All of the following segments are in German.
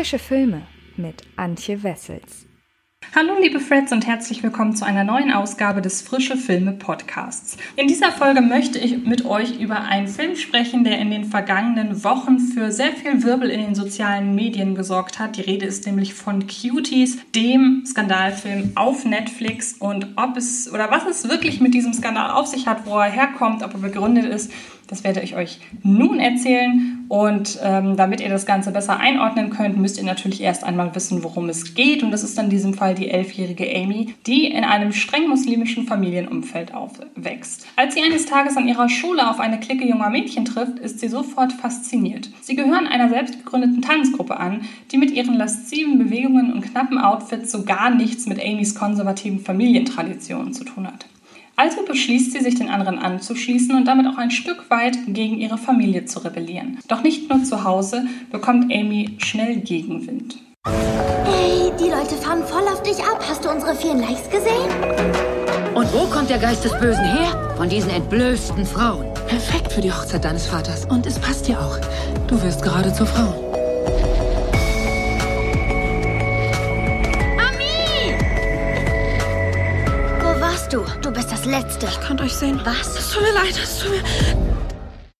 Frische Filme mit Antje Wessels. Hallo liebe Freds und herzlich willkommen zu einer neuen Ausgabe des Frische Filme Podcasts. In dieser Folge möchte ich mit euch über einen Film sprechen, der in den vergangenen Wochen für sehr viel Wirbel in den sozialen Medien gesorgt hat. Die Rede ist nämlich von Cuties, dem Skandalfilm auf Netflix und ob es oder was es wirklich mit diesem Skandal auf sich hat, wo er herkommt, ob er begründet ist, das werde ich euch nun erzählen. Und ähm, damit ihr das Ganze besser einordnen könnt, müsst ihr natürlich erst einmal wissen, worum es geht. Und das ist in diesem Fall die elfjährige Amy, die in einem streng muslimischen Familienumfeld aufwächst. Als sie eines Tages an ihrer Schule auf eine Clique junger Mädchen trifft, ist sie sofort fasziniert. Sie gehören einer selbstgegründeten Tanzgruppe an, die mit ihren lasziven Bewegungen und knappen Outfits so gar nichts mit Amys konservativen Familientraditionen zu tun hat. Also beschließt sie, sich den anderen anzuschließen und damit auch ein Stück weit gegen ihre Familie zu rebellieren. Doch nicht nur zu Hause bekommt Amy schnell Gegenwind. Hey, die Leute fahren voll auf dich ab. Hast du unsere vielen Likes gesehen? Und wo kommt der Geist des Bösen her? Von diesen entblößten Frauen. Perfekt für die Hochzeit deines Vaters. Und es passt dir auch. Du wirst gerade zur Frau. Letzte. Ich konnte euch sehen. Was? Es tut mir leid, es tut mir...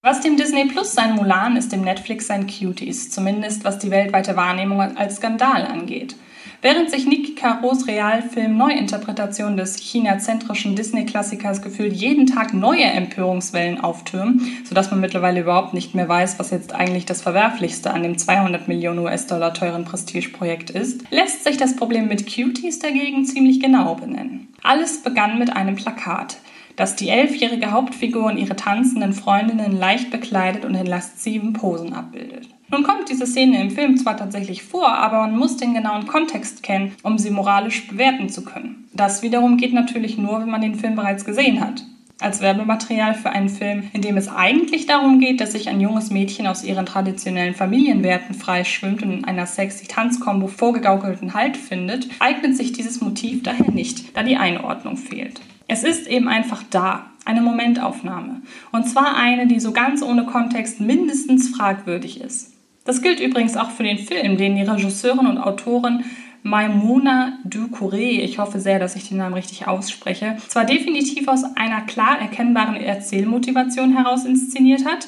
Was dem Disney Plus sein Mulan ist dem Netflix sein Cuties, zumindest was die weltweite Wahrnehmung als Skandal angeht. Während sich Nick Caros Realfilm Neuinterpretation des China-zentrischen Disney-Klassikers gefühlt jeden Tag neue Empörungswellen auftürmen, sodass man mittlerweile überhaupt nicht mehr weiß, was jetzt eigentlich das Verwerflichste an dem 200 Millionen US-Dollar teuren Prestigeprojekt ist, lässt sich das Problem mit Cuties dagegen ziemlich genau benennen. Alles begann mit einem Plakat, das die elfjährige Hauptfigur und ihre tanzenden Freundinnen leicht bekleidet und in lasziven Posen abbildet. Nun kommt diese Szene im Film zwar tatsächlich vor, aber man muss den genauen Kontext kennen, um sie moralisch bewerten zu können. Das wiederum geht natürlich nur, wenn man den Film bereits gesehen hat. Als Werbematerial für einen Film, in dem es eigentlich darum geht, dass sich ein junges Mädchen aus ihren traditionellen Familienwerten freischwimmt und in einer sexy Tanzkombo vorgegaukelten Halt findet, eignet sich dieses Motiv daher nicht, da die Einordnung fehlt. Es ist eben einfach da, eine Momentaufnahme. Und zwar eine, die so ganz ohne Kontext mindestens fragwürdig ist. Das gilt übrigens auch für den Film, den die Regisseurin und Autorin Maimouna Ducouré, ich hoffe sehr, dass ich den Namen richtig ausspreche, zwar definitiv aus einer klar erkennbaren Erzählmotivation heraus inszeniert hat,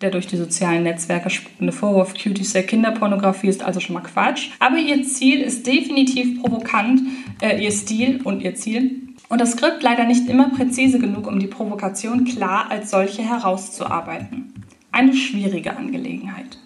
der durch die sozialen Netzwerke sprudelnde Vorwurf Cuties der Kinderpornografie ist also schon mal Quatsch, aber ihr Ziel ist definitiv provokant, äh, ihr Stil und ihr Ziel und das Skript leider nicht immer präzise genug, um die Provokation klar als solche herauszuarbeiten. Eine schwierige Angelegenheit.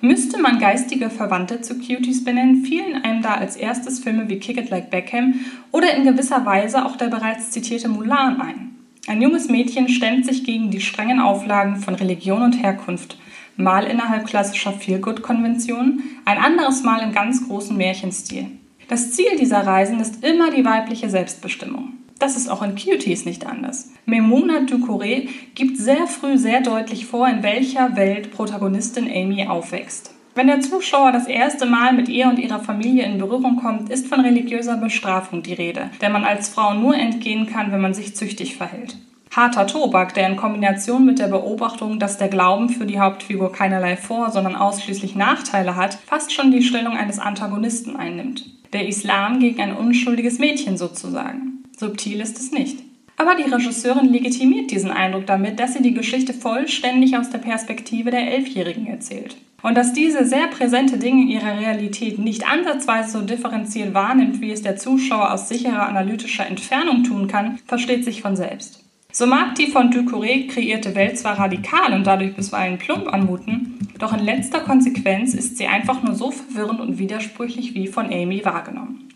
Müsste man geistige Verwandte zu Cuties benennen, fielen einem da als erstes Filme wie Kick It Like Beckham oder in gewisser Weise auch der bereits zitierte Mulan ein. Ein junges Mädchen stemmt sich gegen die strengen Auflagen von Religion und Herkunft, mal innerhalb klassischer Feelgood-Konventionen, ein anderes Mal im ganz großen Märchenstil. Das Ziel dieser Reisen ist immer die weibliche Selbstbestimmung. Das ist auch in Cuties nicht anders. Memona Ducouré gibt sehr früh sehr deutlich vor, in welcher Welt Protagonistin Amy aufwächst. Wenn der Zuschauer das erste Mal mit ihr und ihrer Familie in Berührung kommt, ist von religiöser Bestrafung die Rede, der man als Frau nur entgehen kann, wenn man sich züchtig verhält. Harter Tobak, der in Kombination mit der Beobachtung, dass der Glauben für die Hauptfigur keinerlei Vor-, sondern ausschließlich Nachteile hat, fast schon die Stellung eines Antagonisten einnimmt. Der Islam gegen ein unschuldiges Mädchen sozusagen. Subtil ist es nicht. Aber die Regisseurin legitimiert diesen Eindruck damit, dass sie die Geschichte vollständig aus der Perspektive der Elfjährigen erzählt. Und dass diese sehr präsente Dinge in ihrer Realität nicht ansatzweise so differenziert wahrnimmt, wie es der Zuschauer aus sicherer analytischer Entfernung tun kann, versteht sich von selbst. So mag die von Ducouré kreierte Welt zwar radikal und dadurch bisweilen plump anmuten, doch in letzter Konsequenz ist sie einfach nur so verwirrend und widersprüchlich wie von Amy wahrgenommen.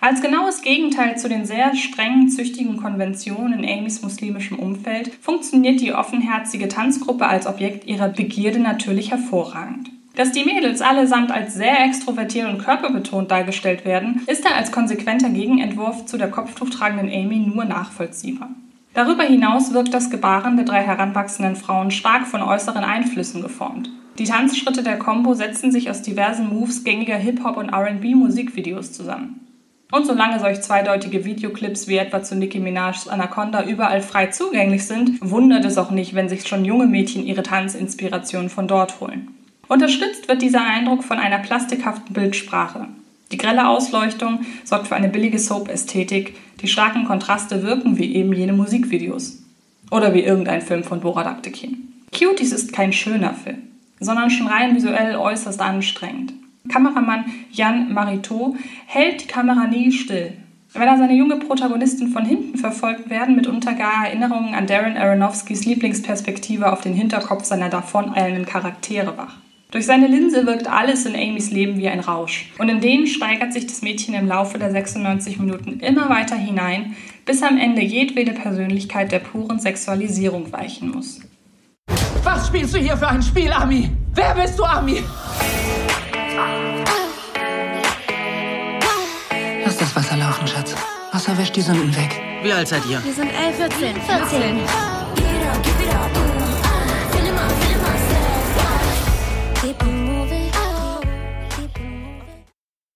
Als genaues Gegenteil zu den sehr strengen, züchtigen Konventionen in Amys muslimischem Umfeld funktioniert die offenherzige Tanzgruppe als Objekt ihrer Begierde natürlich hervorragend. Dass die Mädels allesamt als sehr extrovertiert und körperbetont dargestellt werden, ist da als konsequenter Gegenentwurf zu der kopftuchtragenden Amy nur nachvollziehbar. Darüber hinaus wirkt das Gebaren der drei heranwachsenden Frauen stark von äußeren Einflüssen geformt. Die Tanzschritte der Combo setzen sich aus diversen Moves gängiger Hip-Hop- und RB-Musikvideos zusammen. Und solange solch zweideutige Videoclips wie etwa zu Nicki Minaj's Anaconda überall frei zugänglich sind, wundert es auch nicht, wenn sich schon junge Mädchen ihre Tanzinspiration von dort holen. Unterstützt wird dieser Eindruck von einer plastikhaften Bildsprache. Die grelle Ausleuchtung sorgt für eine billige Soap-Ästhetik, die starken Kontraste wirken wie eben jene Musikvideos. Oder wie irgendein Film von Borat Aktekin. Cuties ist kein schöner Film, sondern schon rein visuell äußerst anstrengend. Kameramann Jan Mariteau hält die Kamera nie still. Wenn er seine junge Protagonistin von hinten verfolgt, werden mitunter gar Erinnerungen an Darren Aronofskys Lieblingsperspektive auf den Hinterkopf seiner davoneilenden Charaktere wach. Durch seine Linse wirkt alles in Amys Leben wie ein Rausch. Und in den steigert sich das Mädchen im Laufe der 96 Minuten immer weiter hinein, bis am Ende jedwede Persönlichkeit der puren Sexualisierung weichen muss. Was spielst du hier für ein Spiel, Ami? Wer bist du, Ami? Lass das Wasser laufen, Schatz. Wasser wäscht die Sünden weg. Wie alt seid ihr? Wir sind 11, 14. 14.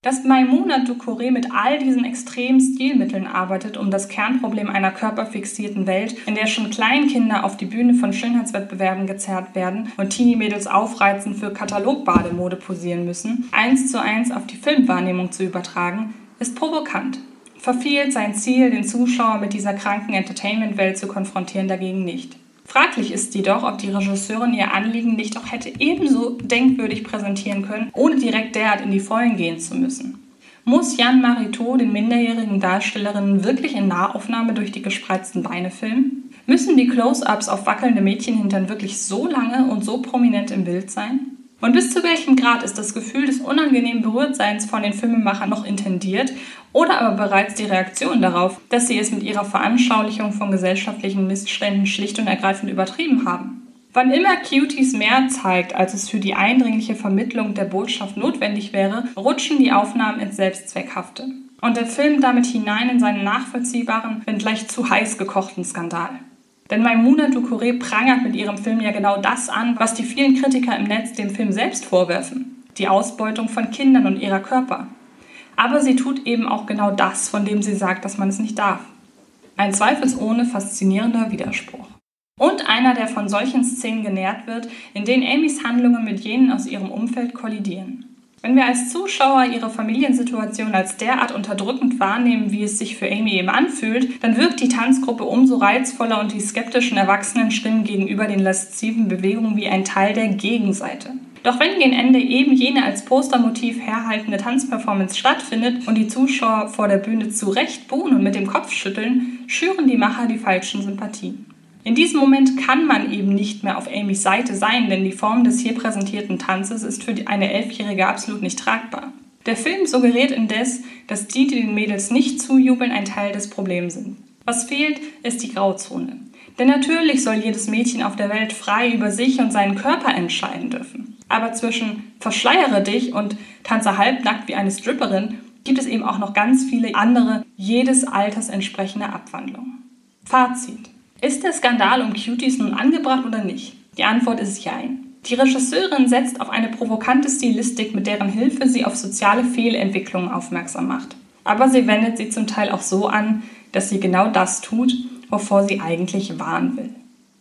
Dass Maimouna Ducouré mit all diesen extremen Stilmitteln arbeitet, um das Kernproblem einer körperfixierten Welt, in der schon Kleinkinder auf die Bühne von Schönheitswettbewerben gezerrt werden und Teenie-Mädels aufreizend für Katalogbademode posieren müssen, eins zu eins auf die Filmwahrnehmung zu übertragen, ist provokant. Verfehlt sein Ziel, den Zuschauer mit dieser kranken Entertainment-Welt zu konfrontieren, dagegen nicht. Fraglich ist jedoch, ob die Regisseurin ihr Anliegen nicht auch hätte ebenso denkwürdig präsentieren können, ohne direkt derart in die Vollen gehen zu müssen. Muss Jan Mariteau den minderjährigen Darstellerinnen wirklich in Nahaufnahme durch die gespreizten Beine filmen? Müssen die Close-ups auf wackelnde Mädchenhintern wirklich so lange und so prominent im Bild sein? Und bis zu welchem Grad ist das Gefühl des unangenehmen Berührtseins von den Filmemachern noch intendiert oder aber bereits die Reaktion darauf, dass sie es mit ihrer Veranschaulichung von gesellschaftlichen Missständen schlicht und ergreifend übertrieben haben? Wann immer Cuties mehr zeigt, als es für die eindringliche Vermittlung der Botschaft notwendig wäre, rutschen die Aufnahmen ins Selbstzweckhafte. Und der Film damit hinein in seinen nachvollziehbaren, wenngleich zu heiß gekochten Skandal. Denn Maimouna Ducouré prangert mit ihrem Film ja genau das an, was die vielen Kritiker im Netz dem Film selbst vorwerfen. Die Ausbeutung von Kindern und ihrer Körper. Aber sie tut eben auch genau das, von dem sie sagt, dass man es nicht darf. Ein zweifelsohne faszinierender Widerspruch. Und einer, der von solchen Szenen genährt wird, in denen Amys Handlungen mit jenen aus ihrem Umfeld kollidieren. Wenn wir als Zuschauer ihre Familiensituation als derart unterdrückend wahrnehmen, wie es sich für Amy eben anfühlt, dann wirkt die Tanzgruppe umso reizvoller und die skeptischen erwachsenen Stimmen gegenüber den lasziven Bewegungen wie ein Teil der Gegenseite. Doch wenn gegen Ende eben jene als Postermotiv herhaltende Tanzperformance stattfindet und die Zuschauer vor der Bühne zurecht buhen und mit dem Kopf schütteln, schüren die Macher die falschen Sympathien. In diesem Moment kann man eben nicht mehr auf Amys Seite sein, denn die Form des hier präsentierten Tanzes ist für eine Elfjährige absolut nicht tragbar. Der Film suggeriert indes, dass die, die den Mädels nicht zujubeln, ein Teil des Problems sind. Was fehlt, ist die Grauzone. Denn natürlich soll jedes Mädchen auf der Welt frei über sich und seinen Körper entscheiden dürfen. Aber zwischen verschleiere dich und tanze halbnackt wie eine Stripperin gibt es eben auch noch ganz viele andere, jedes Alters entsprechende Abwandlungen. Fazit. Ist der Skandal um Cuties nun angebracht oder nicht? Die Antwort ist Jein. Die Regisseurin setzt auf eine provokante Stilistik, mit deren Hilfe sie auf soziale Fehlentwicklungen aufmerksam macht. Aber sie wendet sie zum Teil auch so an, dass sie genau das tut, wovor sie eigentlich warnen will.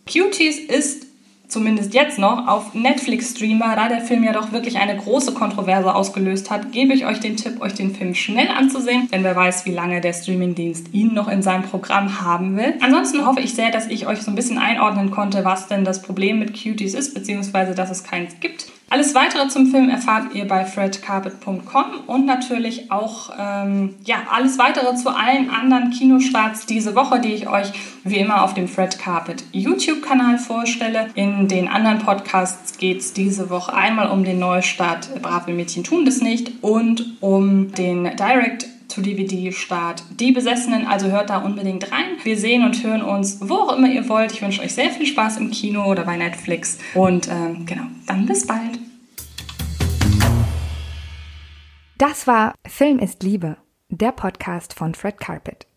Cuties ist zumindest jetzt noch, auf Netflix Streamer, da der Film ja doch wirklich eine große Kontroverse ausgelöst hat, gebe ich euch den Tipp, euch den Film schnell anzusehen, denn wer weiß, wie lange der Streamingdienst ihn noch in seinem Programm haben will. Ansonsten hoffe ich sehr, dass ich euch so ein bisschen einordnen konnte, was denn das Problem mit Cuties ist, beziehungsweise dass es keins gibt. Alles weitere zum Film erfahrt ihr bei fredcarpet.com und natürlich auch ähm, ja, alles weitere zu allen anderen Kinostarts diese Woche, die ich euch wie immer auf dem Fred Carpet YouTube-Kanal vorstelle. In den anderen Podcasts geht es diese Woche einmal um den Neustart Brave Mädchen tun das nicht und um den Direct zu DVD-Start Die Besessenen. Also hört da unbedingt rein. Wir sehen und hören uns, wo auch immer ihr wollt. Ich wünsche euch sehr viel Spaß im Kino oder bei Netflix. Und ähm, genau, dann bis bald. Das war Film ist Liebe, der Podcast von Fred Carpet.